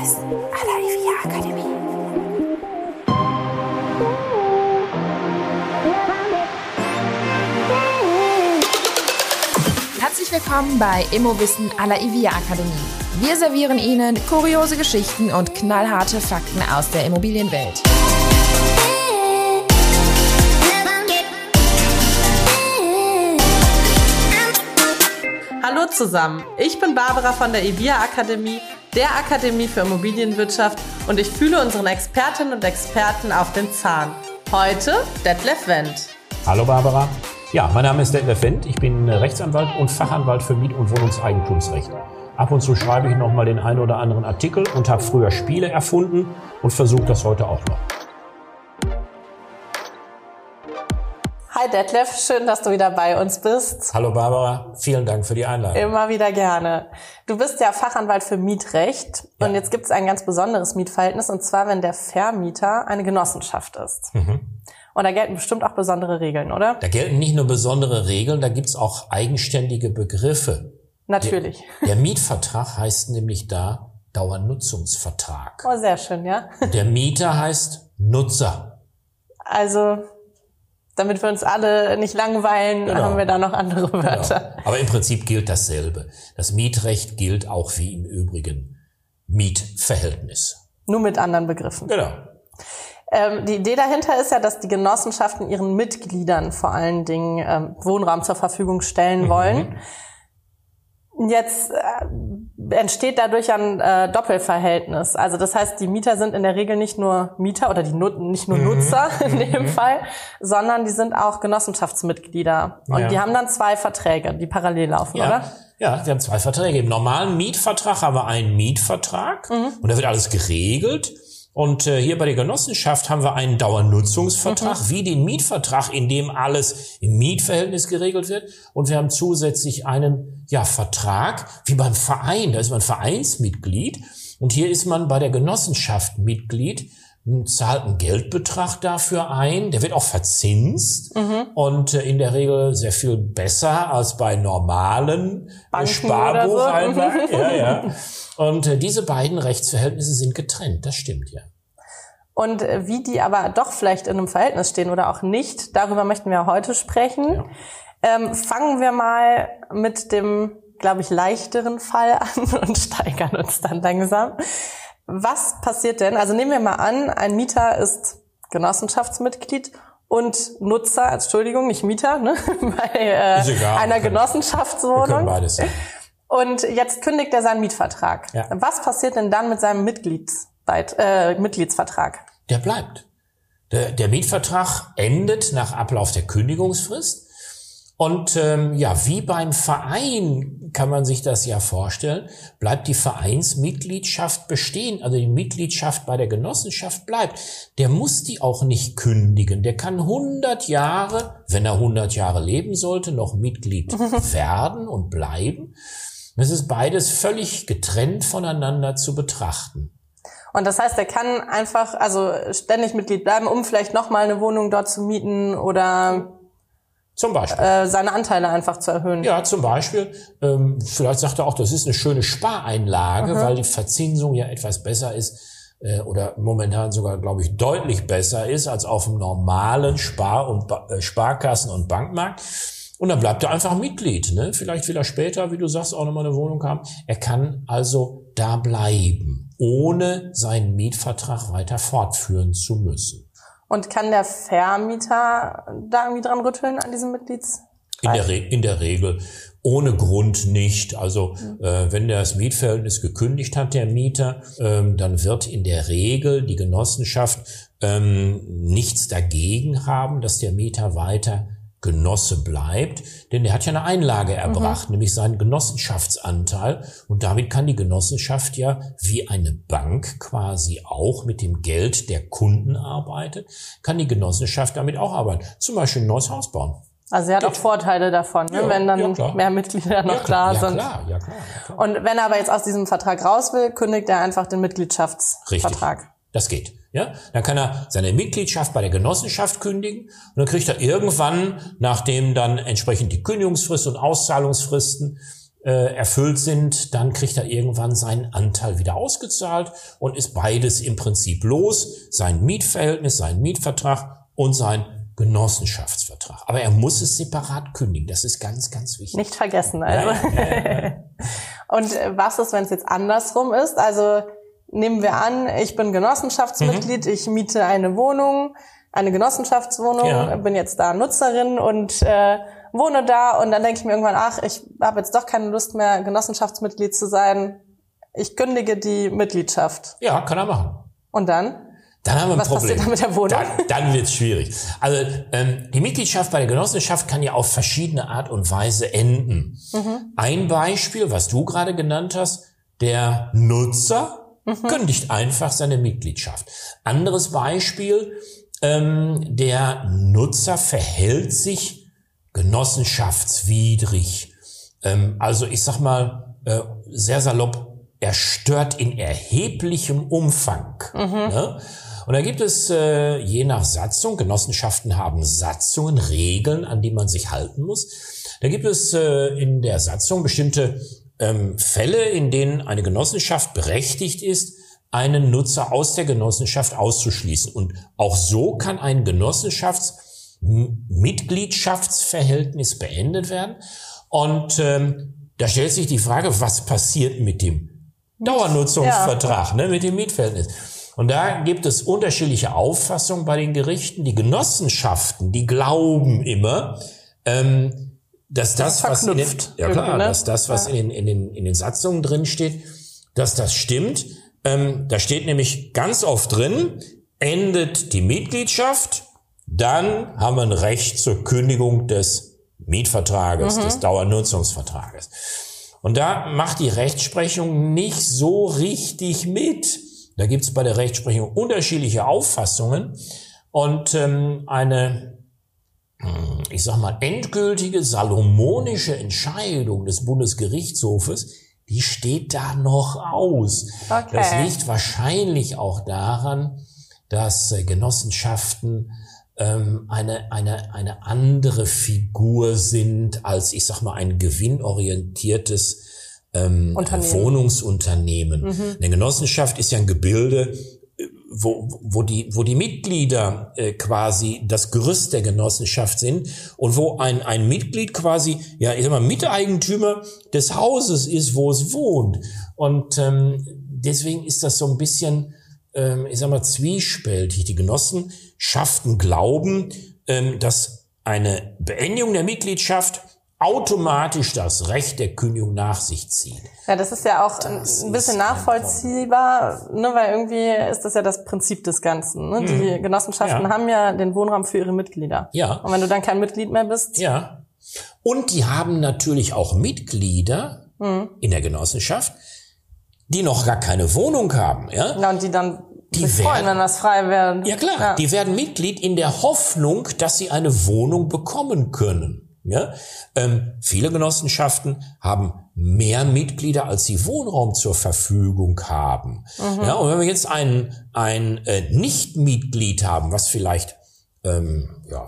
Immowissen à la IVA Akademie. Herzlich willkommen bei Immowissen à la IVA Akademie. Wir servieren Ihnen kuriose Geschichten und knallharte Fakten aus der Immobilienwelt. Hallo zusammen, ich bin Barbara von der EVIA Akademie, der Akademie für Immobilienwirtschaft und ich fühle unseren Expertinnen und Experten auf den Zahn. Heute Detlef Wendt. Hallo Barbara. Ja, mein Name ist Detlef Wendt. Ich bin Rechtsanwalt und Fachanwalt für Miet- und Wohnungseigentumsrecht. Ab und zu schreibe ich noch mal den einen oder anderen Artikel und habe früher Spiele erfunden und versuche das heute auch noch. Hi Detlef, schön, dass du wieder bei uns bist. Hallo Barbara, vielen Dank für die Einladung. Immer wieder gerne. Du bist ja Fachanwalt für Mietrecht Ja. und jetzt gibt es ein ganz besonderes Mietverhältnis und zwar, wenn der Vermieter eine Genossenschaft ist. Mhm. Und da gelten bestimmt auch besondere Regeln, oder? Da gelten nicht nur besondere Regeln, da gibt's auch eigenständige Begriffe. Natürlich. Der Mietvertrag heißt nämlich da Dauernutzungsvertrag. Oh, sehr schön, ja. Der Mieter heißt Nutzer. Also, damit wir uns alle nicht langweilen, Genau. haben wir da noch andere Wörter. Genau. Aber im Prinzip gilt dasselbe. Das Mietrecht gilt auch wie im Übrigen Mietverhältnis. Nur mit anderen Begriffen. Genau. Ähm, die Idee dahinter ist ja, dass die Genossenschaften ihren Mitgliedern vor allen Dingen ähm, Wohnraum zur Verfügung stellen wollen. Jetzt äh, entsteht dadurch ein äh, Doppelverhältnis. Also das heißt, die Mieter sind in der Regel nicht nur Mieter oder die Nut nicht nur Nutzer in dem Fall, sondern die sind auch Genossenschaftsmitglieder. Und Ja. die haben dann zwei Verträge, die parallel laufen, Ja, oder? ja, wir haben zwei Verträge. Im normalen Mietvertrag haben wir einen Mietvertrag und da wird alles geregelt. Und äh, hier bei der Genossenschaft haben wir einen Dauernutzungsvertrag, wie den Mietvertrag, in dem alles im Mietverhältnis geregelt wird. Und wir haben zusätzlich einen ja, Vertrag, wie beim Verein. Da ist man Vereinsmitglied. Und hier ist man bei der Genossenschaft Mitglied, zahlt einen Geldbetrag dafür ein. Der wird auch verzinst und äh, in der Regel sehr viel besser als bei normalen äh, Sparbucheinlagen. so. ja, ja. Und äh, diese beiden Rechtsverhältnisse sind getrennt. Das stimmt ja. Und äh, wie die aber doch vielleicht in einem Verhältnis stehen oder auch nicht, darüber möchten wir heute sprechen. Ja. Ähm, fangen wir mal mit dem, glaube ich, leichteren Fall an und steigern uns dann langsam. Was passiert denn? Also nehmen wir mal an, ein Mieter ist Genossenschaftsmitglied und Nutzer, Entschuldigung, nicht Mieter, ne? bei äh, egal. einer Genossenschaftswohnung. beides. Und jetzt kündigt er seinen Mietvertrag. Ja. Was passiert denn dann mit seinem Mitgliedsbeit äh, Mitgliedsvertrag? Der bleibt. Der, der Mietvertrag endet nach Ablauf der Kündigungsfrist. Und ähm, ja, wie beim Verein kann man sich das ja vorstellen, bleibt die Vereinsmitgliedschaft bestehen. Also die Mitgliedschaft bei der Genossenschaft bleibt. Der muss die auch nicht kündigen. Der kann 100 Jahre, wenn er 100 Jahre leben sollte, noch Mitglied werden und bleiben. Das ist beides völlig getrennt voneinander zu betrachten. Und das heißt, er kann einfach also ständig Mitglied bleiben, um vielleicht nochmal eine Wohnung dort zu mieten oder Zum Beispiel. äh, seine Anteile einfach zu erhöhen. Ja, zum Beispiel, ähm, vielleicht sagt er auch, das ist eine schöne Spareinlage, weil die Verzinsung ja etwas besser ist äh, oder momentan sogar, glaube ich, deutlich besser ist als auf dem normalen Spar- und ba äh, Sparkassen- und Bankmarkt. Und dann bleibt er einfach Mitglied. Ne? Vielleicht will er später, wie du sagst, auch nochmal eine Wohnung haben. Er kann also da bleiben, ohne seinen Mietvertrag weiter fortführen zu müssen. Und kann der Vermieter da irgendwie dran rütteln an diesem Mitglieds? In der, Re in der Regel ohne Grund nicht. Also äh, wenn das Mietverhältnis gekündigt hat, der Mieter, ähm, dann wird in der Regel die Genossenschaft ähm, nichts dagegen haben, dass der Mieter weiter Genosse bleibt, denn er hat ja eine Einlage erbracht, nämlich seinen Genossenschaftsanteil und damit kann die Genossenschaft ja wie eine Bank quasi auch mit dem Geld der Kunden arbeitet, kann die Genossenschaft damit auch arbeiten, zum Beispiel ein neues Haus bauen. Also er hat auch Vorteile davon, ne? Ja, wenn dann ja, klar. mehr Mitglieder noch ja, klar, da ja, sind. Klar, ja, klar, ja, klar. Und wenn er aber jetzt aus diesem Vertrag raus will, kündigt er einfach den Mitgliedschaftsvertrag. Das geht. Ja, dann kann er seine Mitgliedschaft bei der Genossenschaft kündigen und dann kriegt er irgendwann, nachdem dann entsprechend die Kündigungsfrist und Auszahlungsfristen äh, erfüllt sind, dann kriegt er irgendwann seinen Anteil wieder ausgezahlt und ist beides im Prinzip los, sein Mietverhältnis, sein Mietvertrag und sein Genossenschaftsvertrag. Aber er muss es separat kündigen. Das ist ganz, ganz wichtig. Nicht vergessen, also. Ja, ja, ja. und äh, was ist, wenn es jetzt andersrum ist? Also nehmen wir an, ich bin Genossenschaftsmitglied, mhm. ich miete eine Wohnung, eine Genossenschaftswohnung, bin jetzt da Nutzerin und äh, wohne da und dann denke ich mir irgendwann, ach, ich habe jetzt doch keine Lust mehr, Genossenschaftsmitglied zu sein. Ich kündige die Mitgliedschaft. Ja, kann er machen. Und dann? Dann haben wir ein Was Problem. passiert dann mit der Wohnung? Dann, dann wird es schwierig. Also ähm, die Mitgliedschaft bei der Genossenschaft kann ja auf verschiedene Art und Weise enden. Mhm. Ein Beispiel, was du gerade genannt hast, der Nutzer mhm. kündigt einfach seine Mitgliedschaft. Anderes Beispiel, ähm, der Nutzer verhält sich genossenschaftswidrig. Ähm, also ich sag mal äh, sehr salopp, er stört in erheblichem Umfang. Mhm. Ne? Und da gibt es äh, je nach Satzung, Genossenschaften haben Satzungen, Regeln, an die man sich halten muss. Da gibt es äh, in der Satzung bestimmte ähm, Fälle, in denen eine Genossenschaft berechtigt ist, einen Nutzer aus der Genossenschaft auszuschließen. Und auch so kann ein Genossenschaftsmitgliedschaftsverhältnis beendet werden. Und ähm, da stellt sich die Frage, was passiert mit dem Dauernutzungsvertrag, ja. ne, mit dem Mietverhältnis. Und da gibt es unterschiedliche Auffassungen bei den Gerichten. Die Genossenschaften, die glauben immer, ähm, dass das, das was in den, ja klar, ne? dass das, was ja. in, den, in, den, in den Satzungen drin steht, dass das stimmt. Ähm, da steht nämlich ganz oft drin, endet die Mitgliedschaft, dann haben wir ein Recht zur Kündigung des Mietvertrages, mhm. des Dauernutzungsvertrages. Und da macht die Rechtsprechung nicht so richtig mit. Da gibt es bei der Rechtsprechung unterschiedliche Auffassungen und ähm, eine, ich sag mal, endgültige salomonische Entscheidung des Bundesgerichtshofes, die steht da noch aus. Okay. Das liegt wahrscheinlich auch daran, dass äh, Genossenschaften ähm, eine, eine, eine andere Figur sind als, ich sag mal, ein gewinnorientiertes ähm, Wohnungsunternehmen. Mhm. Eine Genossenschaft ist ja ein Gebilde, wo, wo, die, wo die Mitglieder äh, quasi das Gerüst der Genossenschaft sind und wo ein, ein Mitglied quasi, ja, ich sag mal, Miteigentümer des Hauses ist, wo es wohnt. Und ähm, deswegen ist das so ein bisschen, ähm, ich sag mal, zwiespältig. Die Genossenschaften glauben, ähm, dass eine Beendigung der Mitgliedschaft automatisch das Recht der Kündigung nach sich zieht. Ja, das ist ja auch das ein bisschen nachvollziehbar, ne, weil irgendwie ist das ja das Prinzip des Ganzen. Ne? Mhm. Die Genossenschaften ja. haben ja den Wohnraum für ihre Mitglieder. Ja. Und wenn du dann kein Mitglied mehr bist. Ja. Und die haben natürlich auch Mitglieder mhm. in der Genossenschaft, die noch gar keine Wohnung haben. Ja, ja und die dann die sich freuen, wenn das frei werden. Ja klar, ja. die werden Mitglied in der Hoffnung, dass sie eine Wohnung bekommen können. Ja? Ähm, viele Genossenschaften haben mehr Mitglieder, als sie Wohnraum zur Verfügung haben. Mhm. Ja, und wenn wir jetzt ein, ein äh, Nicht-Mitglied haben, was vielleicht ähm, ja,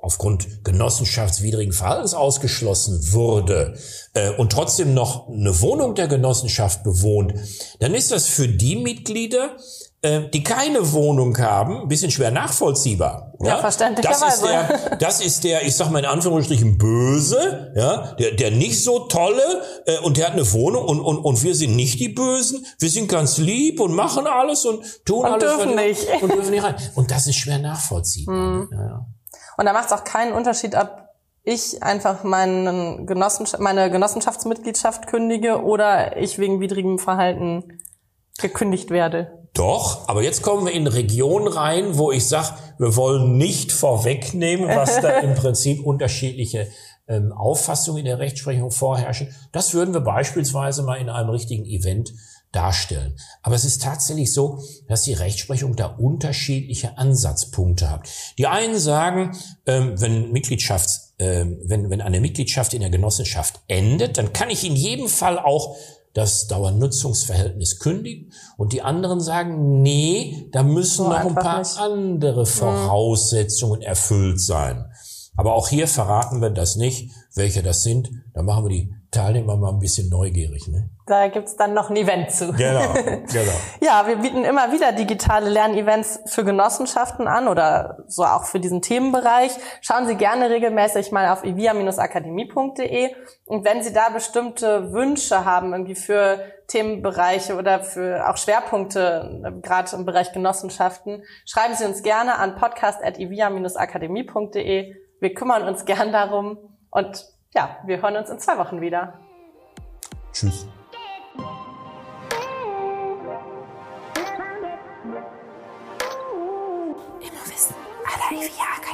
aufgrund genossenschaftswidrigen Verhaltens ausgeschlossen wurde äh, und trotzdem noch eine Wohnung der Genossenschaft bewohnt, dann ist das für die Mitglieder die keine Wohnung haben, ein bisschen schwer nachvollziehbar. Ja, ja verständlicherweise. Das ist der, das ist der, ich sag mal in Anführungsstrichen böse, ja, der, der nicht so tolle äh, und der hat eine Wohnung und, und, und wir sind nicht die Bösen, wir sind ganz lieb und machen alles und tun und alles. Dürfen nicht. Und dürfen nicht rein. Und das ist schwer nachvollziehbar. Mhm. Ja. Und da macht es auch keinen Unterschied, ob ich einfach meinen Genossenschaft, meine Genossenschaftsmitgliedschaft kündige oder ich wegen widrigem Verhalten gekündigt werde. Doch, aber jetzt kommen wir in Regionen rein, wo ich sage, wir wollen nicht vorwegnehmen, was da im Prinzip unterschiedliche ähm, Auffassungen in der Rechtsprechung vorherrschen. Das würden wir beispielsweise mal in einem richtigen Event darstellen. Aber es ist tatsächlich so, dass die Rechtsprechung da unterschiedliche Ansatzpunkte hat. Die einen sagen, ähm, wenn Mitgliedschafts, ähm, wenn, wenn eine Mitgliedschaft in der Genossenschaft endet, dann kann ich in jedem Fall auch das Dauernutzungsverhältnis kündigen und die anderen sagen, nee, da müssen so noch ein paar nicht. andere. Voraussetzungen erfüllt sein. Aber auch hier verraten wir das nicht, welche das sind. Da machen wir die Teilnehmer mal ein bisschen neugierig. Ne? Da gibt's dann noch ein Event zu. Genau, genau. ja, wir bieten immer wieder digitale Lernevents für Genossenschaften an oder so auch für diesen Themenbereich. Schauen Sie gerne regelmäßig mal auf evia-akademie.de und wenn Sie da bestimmte Wünsche haben, irgendwie für Themenbereiche oder für auch Schwerpunkte, gerade im Bereich Genossenschaften, schreiben Sie uns gerne an podcast.evia-akademie.de. Wir kümmern uns gern darum und ja, wir hören uns in zwei Wochen wieder. Tschüss. Immowissen à la Akademie.